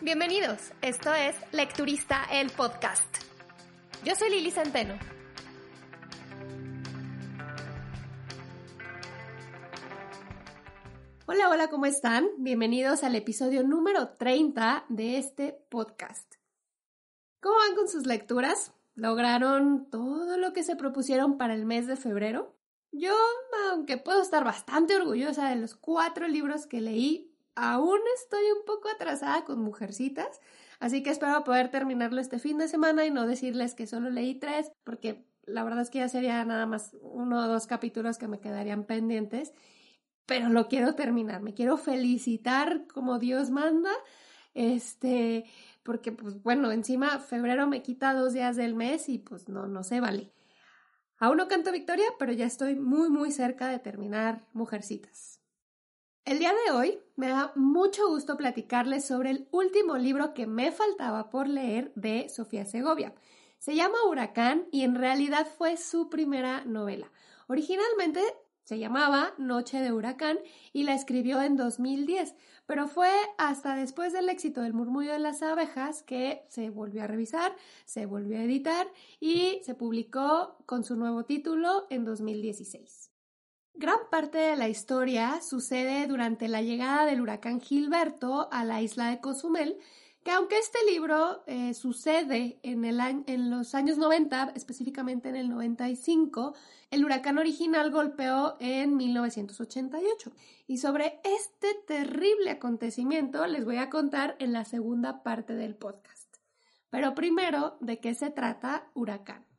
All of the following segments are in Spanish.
Bienvenidos, esto es Lecturista el Podcast. Yo soy Lili Centeno. Hola, hola, ¿cómo están? Bienvenidos al episodio número 30 de este podcast. ¿Cómo van con sus lecturas? ¿Lograron todo lo que se propusieron para el mes de febrero? Yo, aunque puedo estar bastante orgullosa de los cuatro libros que leí, aún estoy un poco atrasada con Mujercitas, así que espero poder terminarlo este fin de semana y no decirles que solo leí tres, porque la verdad es que ya sería nada más uno o dos capítulos que me quedarían pendientes, pero lo quiero terminar, me quiero felicitar como Dios manda, este, porque pues bueno, encima febrero me quita dos días del mes y pues no, no se vale. Aún no canto victoria, pero ya estoy muy, muy cerca de terminar Mujercitas. El día de hoy me da mucho gusto platicarles sobre el último libro que me faltaba por leer de Sofía Segovia. Se llama Huracán y en realidad fue su primera novela. Originalmente se llamaba Noche de Huracán y la escribió en 2010, pero fue hasta después del éxito del murmullo de las abejas que se volvió a revisar, se volvió a editar y se publicó con su nuevo título en 2016. Gran parte de la historia sucede durante la llegada del huracán Gilberto a la isla de Cozumel, que aunque este libro eh, sucede en, en los años 90, específicamente en el 95, el huracán original golpeó en 1988. Y sobre este terrible acontecimiento les voy a contar en la segunda parte del podcast. Pero primero, ¿de qué se trata Huracán?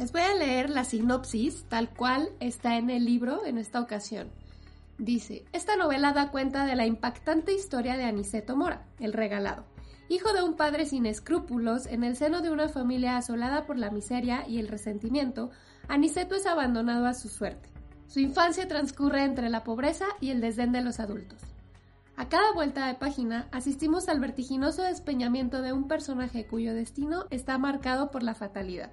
Les voy a leer la sinopsis tal cual está en el libro en esta ocasión. Dice, esta novela da cuenta de la impactante historia de Aniceto Mora, el regalado. Hijo de un padre sin escrúpulos, en el seno de una familia asolada por la miseria y el resentimiento, Aniceto es abandonado a su suerte. Su infancia transcurre entre la pobreza y el desdén de los adultos. A cada vuelta de página asistimos al vertiginoso despeñamiento de un personaje cuyo destino está marcado por la fatalidad.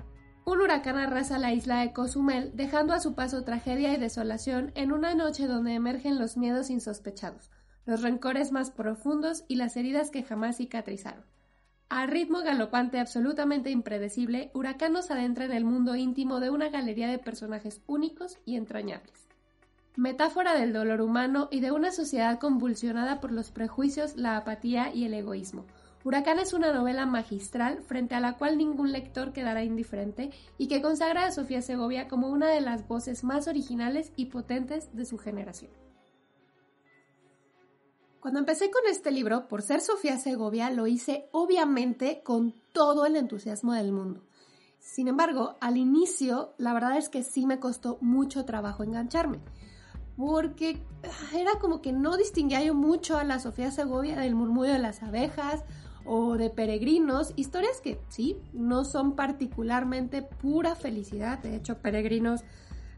Un huracán arrasa la isla de Cozumel, dejando a su paso tragedia y desolación en una noche donde emergen los miedos insospechados, los rencores más profundos y las heridas que jamás cicatrizaron. A ritmo galopante absolutamente impredecible, Huracán nos adentra en el mundo íntimo de una galería de personajes únicos y entrañables. Metáfora del dolor humano y de una sociedad convulsionada por los prejuicios, la apatía y el egoísmo, Huracán es una novela magistral frente a la cual ningún lector quedará indiferente y que consagra a Sofía Segovia como una de las voces más originales y potentes de su generación. Cuando empecé con este libro, por ser Sofía Segovia, lo hice obviamente con todo el entusiasmo del mundo. Sin embargo, al inicio, la verdad es que sí me costó mucho trabajo engancharme, porque era como que no distinguía yo mucho a la Sofía Segovia del murmullo de las abejas o de peregrinos, historias que sí, no son particularmente pura felicidad, de hecho peregrinos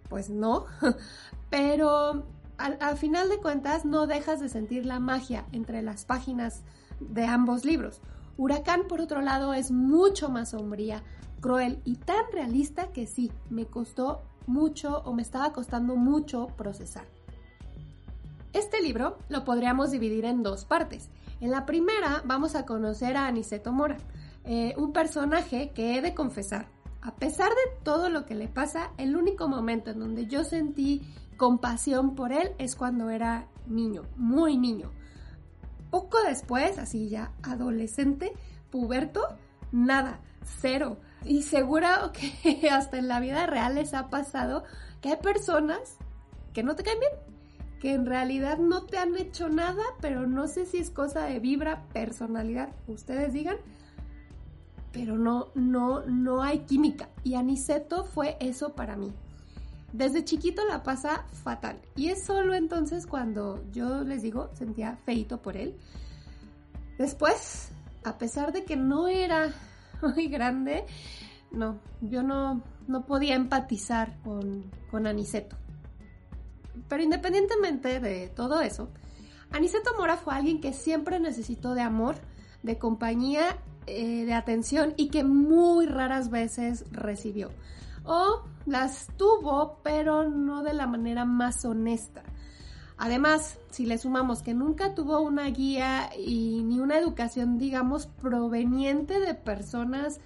pues no, pero al, final de cuentas no dejas de sentir la magia entre las páginas de ambos libros. Huracán, por otro lado, es mucho más sombría, cruel y tan realista que sí, me costó mucho o me estaba costando mucho procesar. Este libro lo podríamos dividir en dos partes. En la primera vamos a conocer a Aniceto Mora, eh, un personaje que he de confesar, a pesar de todo lo que le pasa, el único momento en donde yo sentí compasión por él es cuando era niño, muy niño. Poco después, así ya adolescente, puberto, nada, cero. Y seguro que hasta en la vida real les ha pasado que hay personas que no te caen bien que en realidad no te han hecho nada, pero no sé si es cosa de vibra, personalidad, ustedes digan, pero no, no, no hay química. Y Aniceto fue eso para mí. Desde chiquito la pasa fatal. Y es solo entonces cuando yo les digo, sentía feito por él. Después, a pesar de que no era muy grande, no, yo no, no podía empatizar con, con Aniceto. Pero independientemente de todo eso, Aniceto Mora fue alguien que siempre necesitó de amor, de compañía, eh, de atención y que muy raras veces recibió. O las tuvo, pero no de la manera más honesta. Además, si le sumamos que nunca tuvo una guía y ni una educación, digamos, proveniente de personas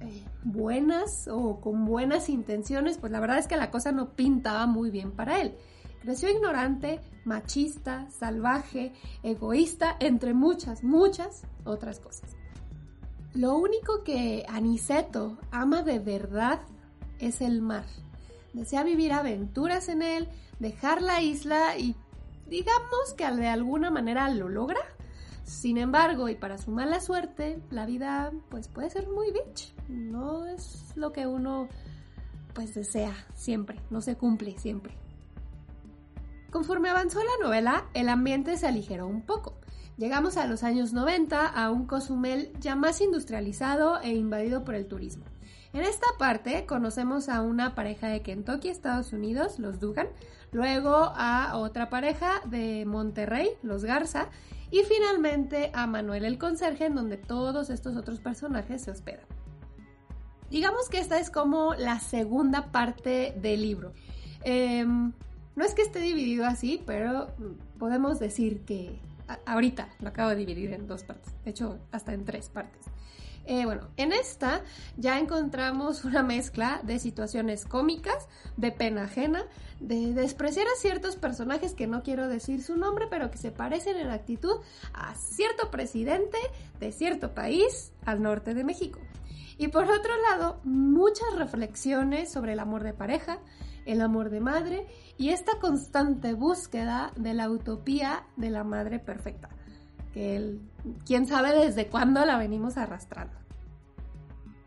eh, buenas o con buenas intenciones, pues la verdad es que la cosa no pintaba muy bien para él. Creció ignorante, machista, salvaje, egoísta, entre muchas, muchas otras cosas. Lo único que Aniceto ama de verdad es el mar. Desea vivir aventuras en él, dejar la isla y digamos que de alguna manera lo logra. Sin embargo, y para su mala suerte, la vida pues puede ser muy bitch. No es lo que uno pues desea siempre, no se cumple siempre. Conforme avanzó la novela, el ambiente se aligeró un poco. Llegamos a los años 90 a un Cozumel ya más industrializado e invadido por el turismo. En esta parte conocemos a una pareja de Kentucky, Estados Unidos, los Dugan, luego a otra pareja de Monterrey, los Garza, y finalmente a Manuel el Conserje, en donde todos estos otros personajes se hospedan. Digamos que esta es como la segunda parte del libro. Em, no es que esté dividido así, pero podemos decir que ahorita lo acabo de dividir en dos partes, de hecho hasta en tres partes. Eh, bueno, en esta ya encontramos una mezcla de situaciones cómicas, de pena ajena, de despreciar a ciertos personajes que no quiero decir su nombre, pero que se parecen en actitud a cierto presidente de cierto país al norte de México. Y por otro lado, muchas reflexiones sobre el amor de pareja, el amor de madre y esta constante búsqueda de la utopía de la madre perfecta, que quién sabe desde cuándo la venimos arrastrando.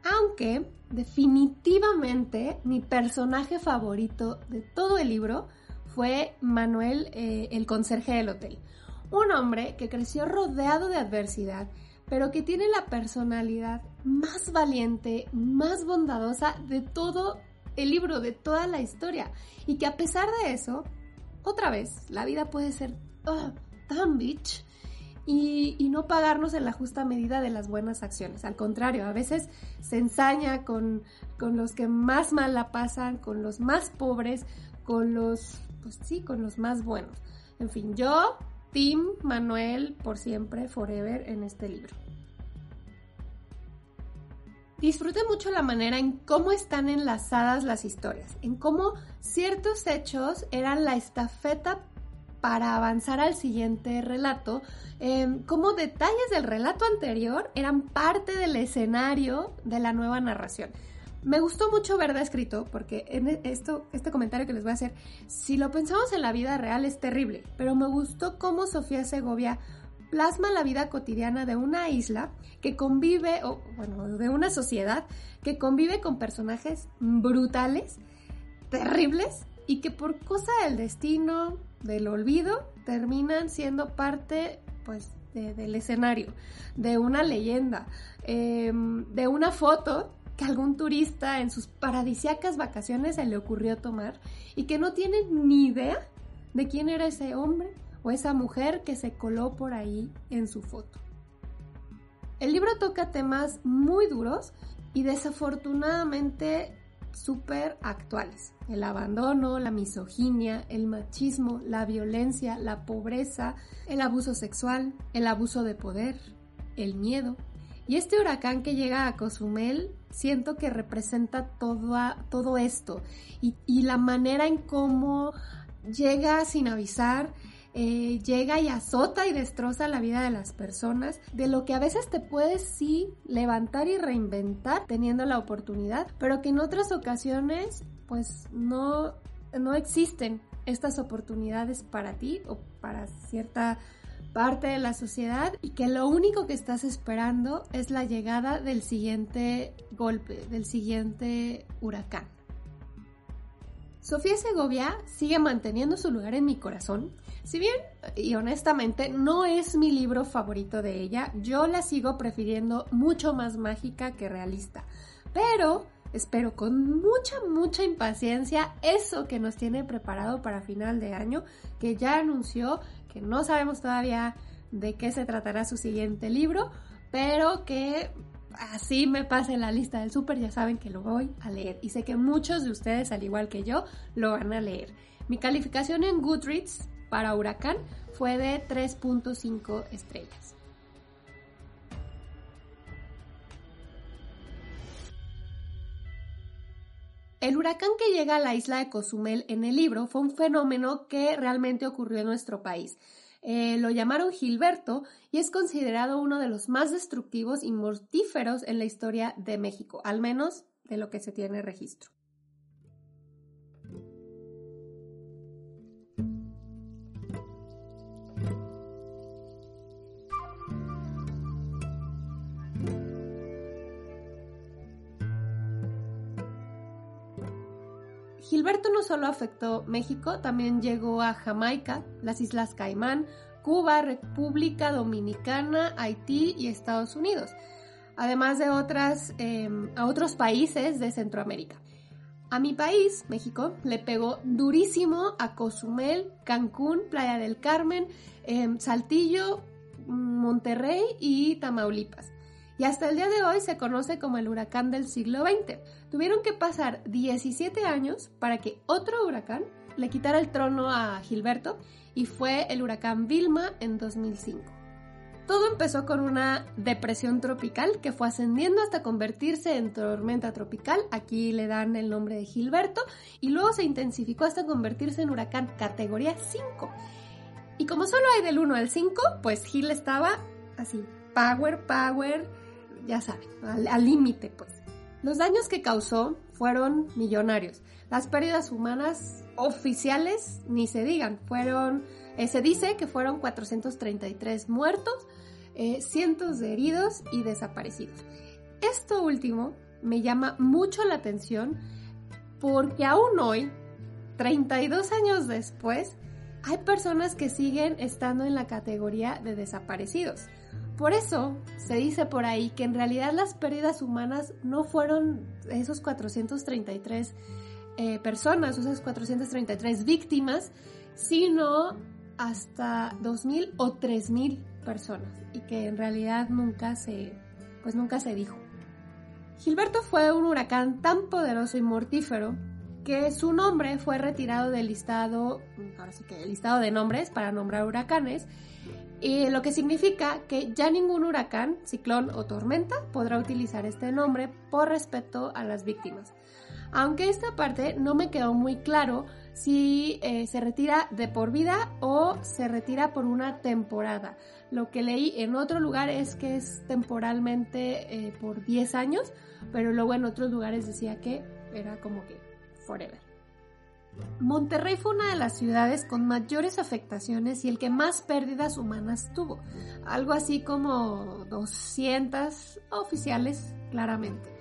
Aunque definitivamente mi personaje favorito de todo el libro fue Manuel, eh, el conserje del hotel. Un hombre que creció rodeado de adversidad, pero que tiene la personalidad más valiente, más bondadosa de todo el libro, de toda la historia. Y que a pesar de eso, otra vez, la vida puede ser ah, tan bitch y, no pagarnos en la justa medida de las buenas acciones. Al contrario, a veces se ensaña con, con los que más mal la pasan, con los más pobres, con los, pues sí, con los más buenos. En fin, yo, Tim Manuel, por siempre, forever en este libro. Disfruté mucho la manera en cómo están enlazadas las historias, en cómo ciertos hechos eran la estafeta para avanzar al siguiente relato, em, cómo detalles del relato anterior eran parte del escenario de la nueva narración. Me gustó mucho verla escrito porque en esto, este comentario que les voy a hacer, si lo pensamos en la vida real es terrible, pero me gustó cómo Sofía Segovia plasma la vida cotidiana de una isla que convive, o bueno, de una sociedad que convive con personajes brutales, terribles, y que por cosa del destino, del olvido, terminan siendo parte, pues, del escenario, de una leyenda, em, de una foto que algún turista en sus paradisiacas vacaciones se le ocurrió tomar y que no tiene ni idea de quién era ese hombre o esa mujer que se coló por ahí en su foto. El libro toca temas muy duros y desafortunadamente súper actuales. El abandono, la misoginia, el machismo, la violencia, la pobreza, el abuso sexual, el abuso de poder, el miedo. Y este huracán que llega a Cozumel siento que representa todo, esto y la manera en cómo llega sin avisar, eh, llega y azota y destroza la vida de las personas, de lo que a veces te puedes sí levantar y reinventar teniendo la oportunidad, pero que en otras ocasiones pues no, no existen estas oportunidades para ti o para cierta parte de la sociedad y que lo único que estás esperando es la llegada del siguiente golpe, del siguiente huracán. Sofía Segovia sigue manteniendo su lugar en mi corazón. Si bien, y honestamente, no es mi libro favorito de ella, yo la sigo prefiriendo mucho más mágica que realista. Pero espero con mucha, mucha impaciencia eso que nos tiene preparado para final de año, que ya anunció, que no sabemos todavía de qué se tratará su siguiente libro, pero que así me pase la lista del súper, ya saben que lo voy a leer. Y sé que muchos de ustedes, al igual que yo, lo van a leer. Mi calificación en Goodreads para Huracán fue de 3.5 estrellas. El huracán que llega a la isla de Cozumel en el libro fue un fenómeno que realmente ocurrió en nuestro país. Eh, lo llamaron Gilberto y es considerado uno de los más destructivos y mortíferos en la historia de México, al menos de lo que se tiene registro. Gilberto no solo afectó México, también llegó a Jamaica, las Islas Caimán, Cuba, República Dominicana, Haití y Estados Unidos, además de em, a otros países de Centroamérica. A mi país, México, le pegó durísimo a Cozumel, Cancún, Playa del Carmen, em, Saltillo, Monterrey y Tamaulipas y hasta el día de hoy se conoce como el huracán del siglo XX. Tuvieron que pasar 17 años para que otro huracán le quitara el trono a Gilberto y fue el huracán Vilma en 2005. Todo empezó con una depresión tropical que fue ascendiendo hasta convertirse en tormenta tropical, aquí le dan el nombre de Gilberto, y luego se intensificó hasta convertirse en huracán categoría 5. Y como solo hay del 1 al 5, pues Gil estaba así, power, power, ya saben, al límite, pues. Los daños que causó fueron millonarios. Las pérdidas humanas oficiales, ni se digan, fueron, eh, se dice que fueron 433 muertos, eh, cientos de heridos y desaparecidos. Esto último me llama mucho la atención porque aún hoy, 32 años después, hay personas que siguen estando en la categoría de desaparecidos. Por eso se dice por ahí que en realidad las pérdidas humanas no fueron esos 433 eh, personas, esas 433 víctimas, sino hasta 2.000 o 3.000 personas y que en realidad nunca se, pues nunca se dijo. Gilberto fue un huracán tan poderoso y mortífero que su nombre fue retirado del listado, ahora sí que el listado de nombres para nombrar huracanes y lo que significa que ya ningún huracán, ciclón o tormenta podrá utilizar este nombre por respeto a las víctimas. Aunque esta parte no me quedó muy claro si eh, se retira de por vida o se retira por una temporada. Lo que leí en otro lugar es que es temporalmente eh, por 10 años, pero luego en otros lugares decía que era como que forever. Monterrey fue una de las ciudades con mayores afectaciones y el que más pérdidas humanas tuvo, algo así como 200 oficiales claramente.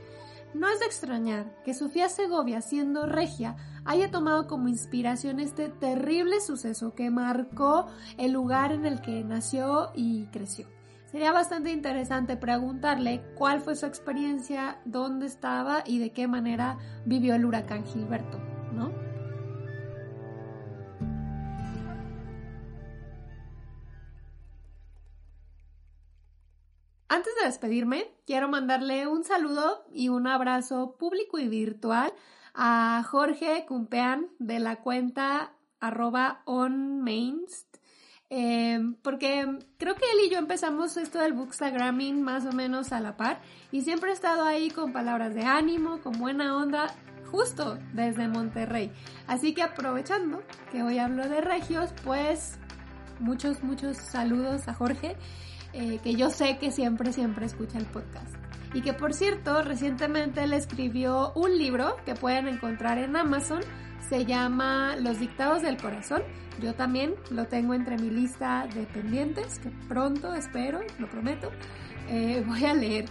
No es de extrañar que Sofía Segovia, siendo regia, haya tomado como inspiración este terrible suceso que marcó el lugar en el que nació y creció. Sería bastante interesante preguntarle cuál fue su experiencia, dónde estaba y de qué manera vivió el huracán Gilberto, de despedirme, quiero mandarle un saludo y un abrazo público y virtual a Jorge Cumpean de la cuenta arroba onmainst, em, porque creo que él y yo empezamos esto del bookstagramming más o menos a la par y siempre he estado ahí con palabras de ánimo, con buena onda, justo desde Monterrey. Así que aprovechando que hoy hablo de regios, pues muchos, muchos saludos a Jorge eh, que yo sé que siempre, siempre escucha el podcast. Y que por cierto, recientemente le escribió un libro que pueden encontrar en Amazon. Se llama Los Dictados del Corazón. Yo también lo tengo entre mi lista de pendientes, que pronto, espero, lo prometo, eh, voy a leer.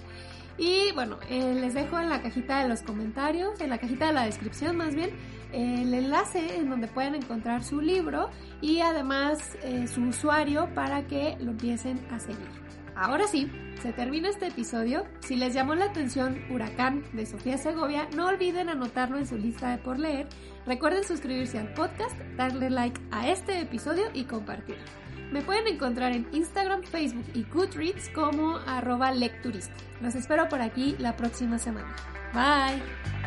Y bueno, eh, les dejo en la cajita de los comentarios, en la cajita de la descripción más bien, el enlace en donde pueden encontrar su libro y además su usuario para que lo empiecen a seguir Ahora sí, se termina este episodio. Si les llamó la atención Huracán de Sofía Segovia, no olviden anotarlo en su lista de por leer. Recuerden suscribirse al podcast, darle like a este episodio y compartirlo. Me pueden encontrar en Instagram, Facebook y Goodreads como arroba lecturista. Los espero por aquí la próxima semana. Bye.